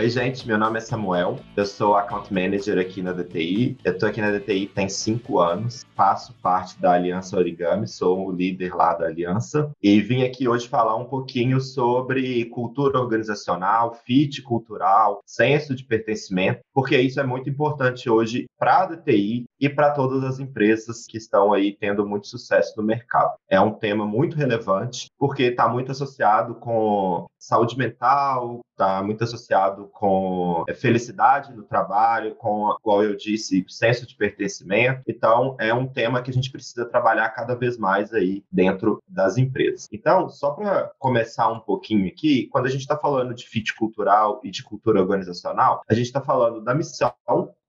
Oi, gente, meu nome é Samuel, eu sou Account Manager aqui na DTI. Eu estou aqui na DTI tem cinco anos, faço parte da Aliança Origami, sou o líder lá da Aliança e vim aqui hoje falar um pouquinho sobre cultura organizacional, fit cultural, senso de pertencimento, porque isso é muito importante hoje para a DTI e para todas as empresas que estão aí tendo muito sucesso no mercado. É um tema muito relevante, porque está muito associado com saúde mental, está muito associado com é, felicidade no trabalho, com, como eu disse, senso de pertencimento. Então, é um tema que a gente precisa trabalhar cada vez mais aí dentro das empresas. Então, só para começar um pouquinho aqui, quando a gente está falando de fit cultural e de cultura organizacional, a gente está falando da missão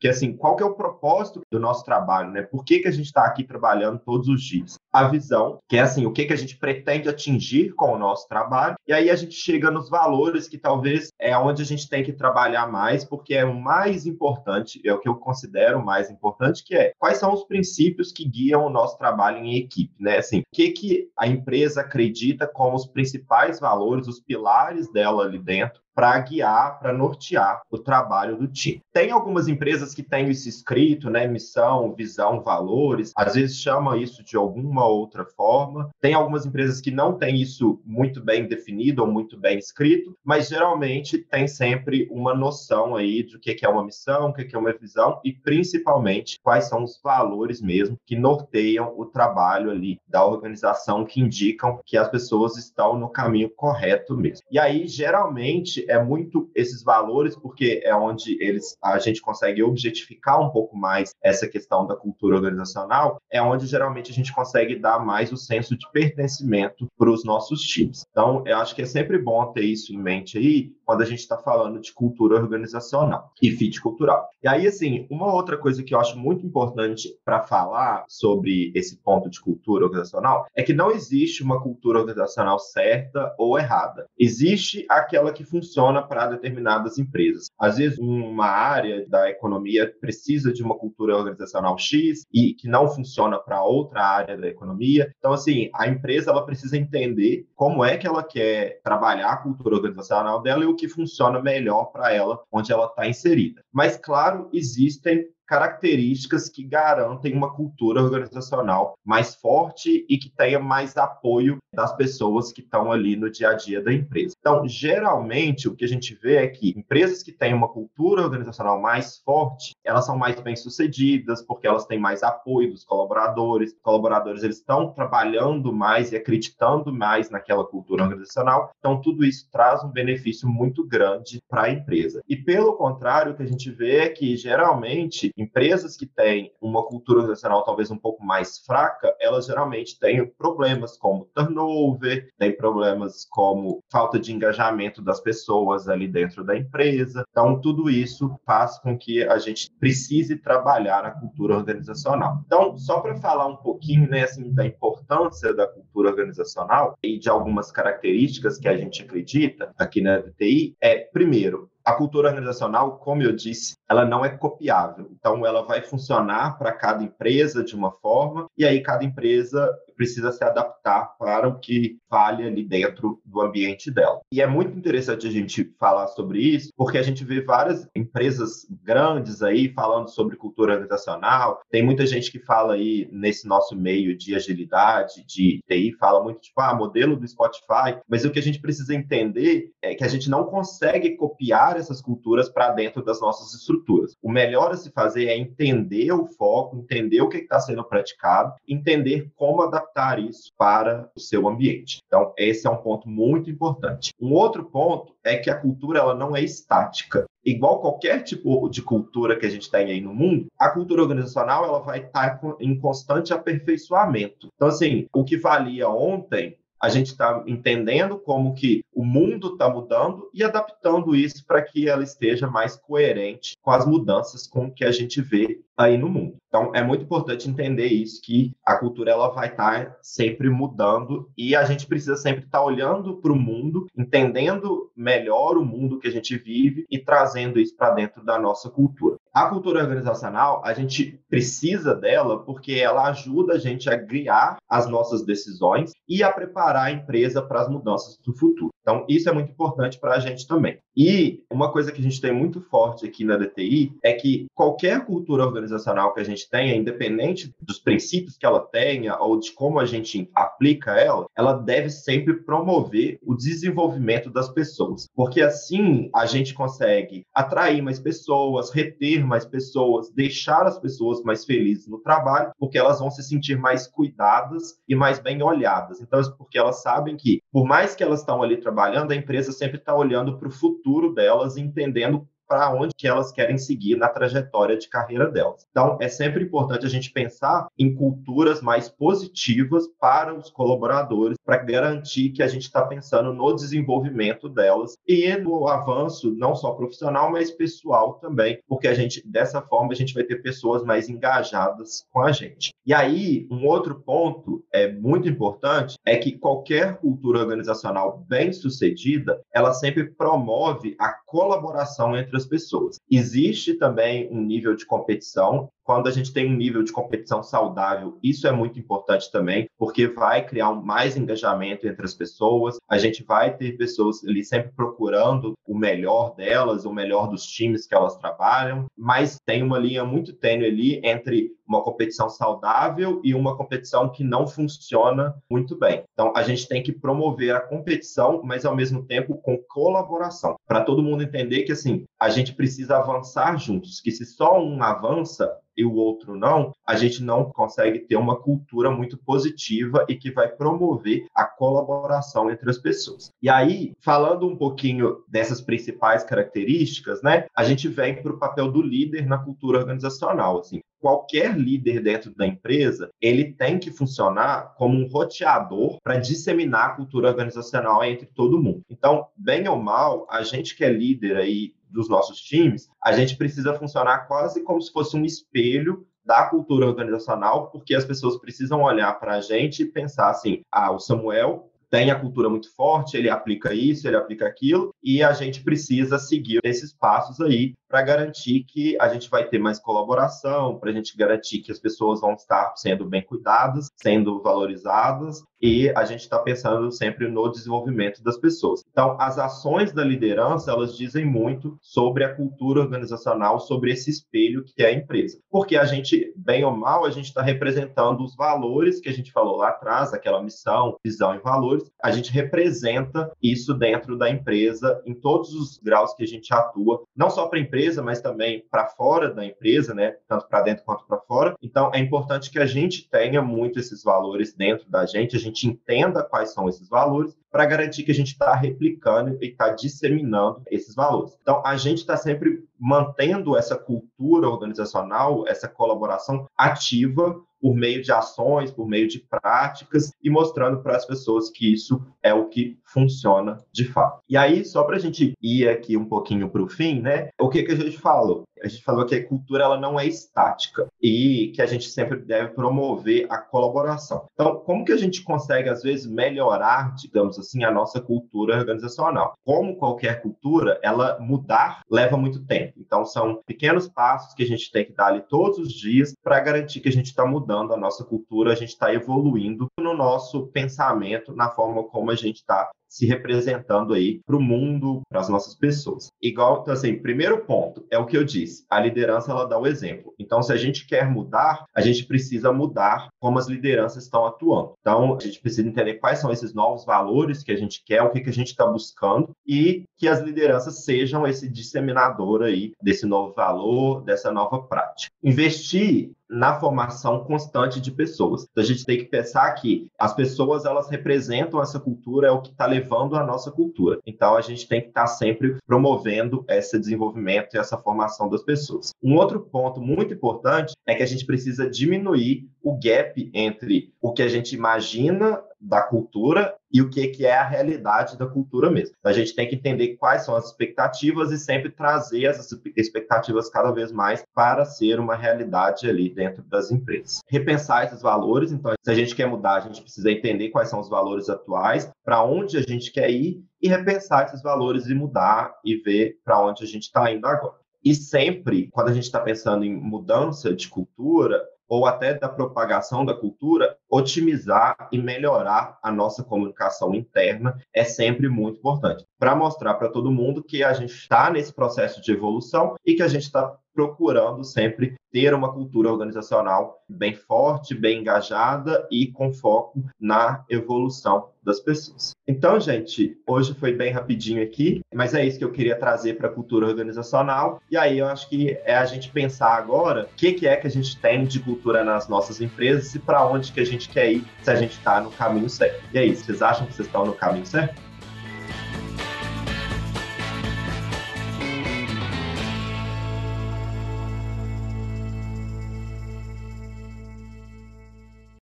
que assim, qual que é o propósito do nosso trabalho, né? Por que, que a gente está aqui trabalhando todos os dias? A visão, que é assim, o que, que a gente pretende atingir com o nosso trabalho, e aí a gente chega nos valores que talvez é onde a gente tem que trabalhar mais, porque é o mais importante, é o que eu considero mais importante, que é quais são os princípios que guiam o nosso trabalho em equipe, né? Assim, o que, que a empresa acredita como os principais valores, os pilares dela ali dentro, para guiar, para nortear o trabalho do time. Tem algumas empresas que têm isso escrito, né? Missão, visão, valores. Às vezes chama isso de alguma outra forma. Tem algumas empresas que não têm isso muito bem definido ou muito bem escrito, mas geralmente tem sempre uma noção aí do que é uma missão, o que é uma visão e principalmente quais são os valores mesmo que norteiam o trabalho ali da organização, que indicam que as pessoas estão no caminho correto mesmo. E aí, geralmente, é muito esses valores, porque é onde eles a gente consegue objetificar um pouco mais essa questão da cultura organizacional, é onde geralmente a gente consegue dar mais o senso de pertencimento para os nossos times. Então, eu acho que é sempre bom ter isso em mente aí quando a gente está falando de cultura organizacional e fit cultural. E aí, assim, uma outra coisa que eu acho muito importante para falar sobre esse ponto de cultura organizacional é que não existe uma cultura organizacional certa ou errada. Existe aquela que funciona funciona para determinadas empresas. Às vezes, uma área da economia precisa de uma cultura organizacional X e que não funciona para outra área da economia. Então, assim, a empresa ela precisa entender como é que ela quer trabalhar a cultura organizacional dela e o que funciona melhor para ela, onde ela está inserida. Mas, claro, existem características que garantem uma cultura organizacional mais forte e que tenha mais apoio das pessoas que estão ali no dia a dia da empresa. Então, geralmente, o que a gente vê é que empresas que têm uma cultura organizacional mais forte, elas são mais bem-sucedidas, porque elas têm mais apoio dos colaboradores. Os colaboradores eles estão trabalhando mais e acreditando mais naquela cultura organizacional. Então, tudo isso traz um benefício muito grande para a empresa. E pelo contrário, o que a gente vê é que geralmente empresas que têm uma cultura organizacional talvez um pouco mais fraca, elas geralmente têm problemas como turnover, têm problemas como falta de engajamento das pessoas ali dentro da empresa. Então, tudo isso faz com que a gente precise trabalhar a cultura organizacional. Então, só para falar um pouquinho né, assim, da importância da cultura organizacional e de algumas características que a gente acredita aqui na DTI, é, primeiro, a cultura organizacional, como eu disse, ela não é copiável. Então, ela vai funcionar para cada empresa de uma forma, e aí cada empresa precisa se adaptar para o que vale ali dentro do ambiente dela. E é muito interessante a gente falar sobre isso, porque a gente vê várias empresas grandes aí falando sobre cultura organizacional. Tem muita gente que fala aí nesse nosso meio de agilidade, de TI, fala muito tipo, ah, modelo do Spotify, mas o que a gente precisa entender é que a gente não consegue copiar essas culturas para dentro das nossas estruturas. O melhor a se fazer é entender o foco, entender o que está sendo praticado, entender como adaptar isso para o seu ambiente. Então, esse é um ponto muito importante. Um outro ponto é que a cultura ela não é estática igual qualquer tipo de cultura que a gente tem aí no mundo, a cultura organizacional ela vai estar em constante aperfeiçoamento. Então, assim, o que valia ontem a gente está entendendo como que o mundo está mudando e adaptando isso para que ela esteja mais coerente com as mudanças com que a gente vê aí no mundo. Então é muito importante entender isso que a cultura ela vai estar tá sempre mudando e a gente precisa sempre estar tá olhando para o mundo, entendendo melhor o mundo que a gente vive e trazendo isso para dentro da nossa cultura. A cultura organizacional, a gente precisa dela porque ela ajuda a gente a guiar as nossas decisões e a preparar a empresa para as mudanças do futuro. Então, isso é muito importante para a gente também. E uma coisa que a gente tem muito forte aqui na DTI é que qualquer cultura organizacional que a gente tenha, independente dos princípios que ela tenha ou de como a gente aplica ela, ela deve sempre promover o desenvolvimento das pessoas. Porque assim a gente consegue atrair mais pessoas, reter mais pessoas, deixar as pessoas mais felizes no trabalho, porque elas vão se sentir mais cuidadas e mais bem olhadas. Então, porque elas sabem que, por mais que elas estão ali trabalhando, trabalhando, a empresa sempre está olhando para o futuro delas, entendendo para onde que elas querem seguir na trajetória de carreira delas. Então, é sempre importante a gente pensar em culturas mais positivas para os colaboradores, para garantir que a gente está pensando no desenvolvimento delas e no avanço não só profissional, mas pessoal também, porque a gente dessa forma a gente vai ter pessoas mais engajadas com a gente. E aí, um outro ponto é muito importante é que qualquer cultura organizacional bem sucedida, ela sempre promove a colaboração entre as pessoas. Existe também um nível de competição. Quando a gente tem um nível de competição saudável, isso é muito importante também, porque vai criar mais engajamento entre as pessoas. A gente vai ter pessoas ali sempre procurando o melhor delas, o melhor dos times que elas trabalham, mas tem uma linha muito tênue ali entre uma competição saudável e uma competição que não funciona muito bem. Então, a gente tem que promover a competição, mas ao mesmo tempo com colaboração, para todo mundo entender que assim, a gente precisa avançar juntos, que se só um avança, e o outro não, a gente não consegue ter uma cultura muito positiva e que vai promover a colaboração entre as pessoas. E aí, falando um pouquinho dessas principais características, né, a gente vem para o papel do líder na cultura organizacional. Assim, qualquer líder dentro da empresa, ele tem que funcionar como um roteador para disseminar a cultura organizacional entre todo mundo. Então, bem ou mal, a gente que é líder aí dos nossos times, a gente precisa funcionar quase como se fosse um espelho da cultura organizacional, porque as pessoas precisam olhar para a gente e pensar assim: ah, o Samuel tem a cultura muito forte, ele aplica isso, ele aplica aquilo, e a gente precisa seguir esses passos aí para garantir que a gente vai ter mais colaboração, para a gente garantir que as pessoas vão estar sendo bem cuidadas, sendo valorizadas, e a gente está pensando sempre no desenvolvimento das pessoas. Então, as ações da liderança, elas dizem muito sobre a cultura organizacional, sobre esse espelho que é a empresa. Porque a gente, bem ou mal, a gente está representando os valores que a gente falou lá atrás, aquela missão, visão e valores, a gente representa isso dentro da empresa em todos os graus que a gente atua, não só para a empresa, mas também para fora da empresa, né? Tanto para dentro quanto para fora. Então, é importante que a gente tenha muito esses valores dentro da gente, a gente entenda quais são esses valores para garantir que a gente está replicando e está disseminando esses valores. Então, a gente está sempre mantendo essa cultura organizacional, essa colaboração ativa por meio de ações, por meio de práticas e mostrando para as pessoas que isso é o que funciona de fato. E aí, só para a gente ir aqui um pouquinho para o fim, né? O que, que a gente falou? A gente falou que a cultura ela não é estática e que a gente sempre deve promover a colaboração. Então, como que a gente consegue, às vezes, melhorar, digamos assim, a nossa cultura organizacional? Como qualquer cultura, ela mudar leva muito tempo. Então, são pequenos passos que a gente tem que dar ali todos os dias para garantir que a gente está mudando a nossa cultura, a gente está evoluindo no nosso pensamento, na forma como a gente está se representando aí para o mundo, para as nossas pessoas. Igual, então, assim, primeiro ponto é o que eu disse: a liderança ela dá o exemplo. Então, se a gente quer mudar, a gente precisa mudar como as lideranças estão atuando. Então, a gente precisa entender quais são esses novos valores que a gente quer, o que, que a gente está buscando e que as lideranças sejam esse disseminador aí desse novo valor, dessa nova prática. Investir na formação constante de pessoas. Então, a gente tem que pensar que as pessoas elas representam essa cultura, é o que está levando a nossa cultura. Então, a gente tem que estar tá sempre promovendo esse desenvolvimento e essa formação das pessoas. Um outro ponto muito importante é que a gente precisa diminuir o gap entre o que a gente imagina da cultura e o que, que é a realidade da cultura mesmo. A gente tem que entender quais são as expectativas e sempre trazer essas expectativas cada vez mais para ser uma realidade ali dentro das empresas. Repensar esses valores, então, se a gente quer mudar, a gente precisa entender quais são os valores atuais, para onde a gente quer ir e repensar esses valores e mudar e ver para onde a gente está indo agora. E sempre, quando a gente está pensando em mudança de cultura, ou até da propagação da cultura, otimizar e melhorar a nossa comunicação interna é sempre muito importante. Para mostrar para todo mundo que a gente está nesse processo de evolução e que a gente está procurando sempre ter uma cultura organizacional bem forte, bem engajada e com foco na evolução das pessoas. Então, gente, hoje foi bem rapidinho aqui, mas é isso que eu queria trazer para a cultura organizacional. E aí eu acho que é a gente pensar agora o que, que é que a gente tem de cultura nas nossas empresas e para onde que a gente quer ir se a gente está no caminho certo. E é isso, vocês acham que vocês estão no caminho certo?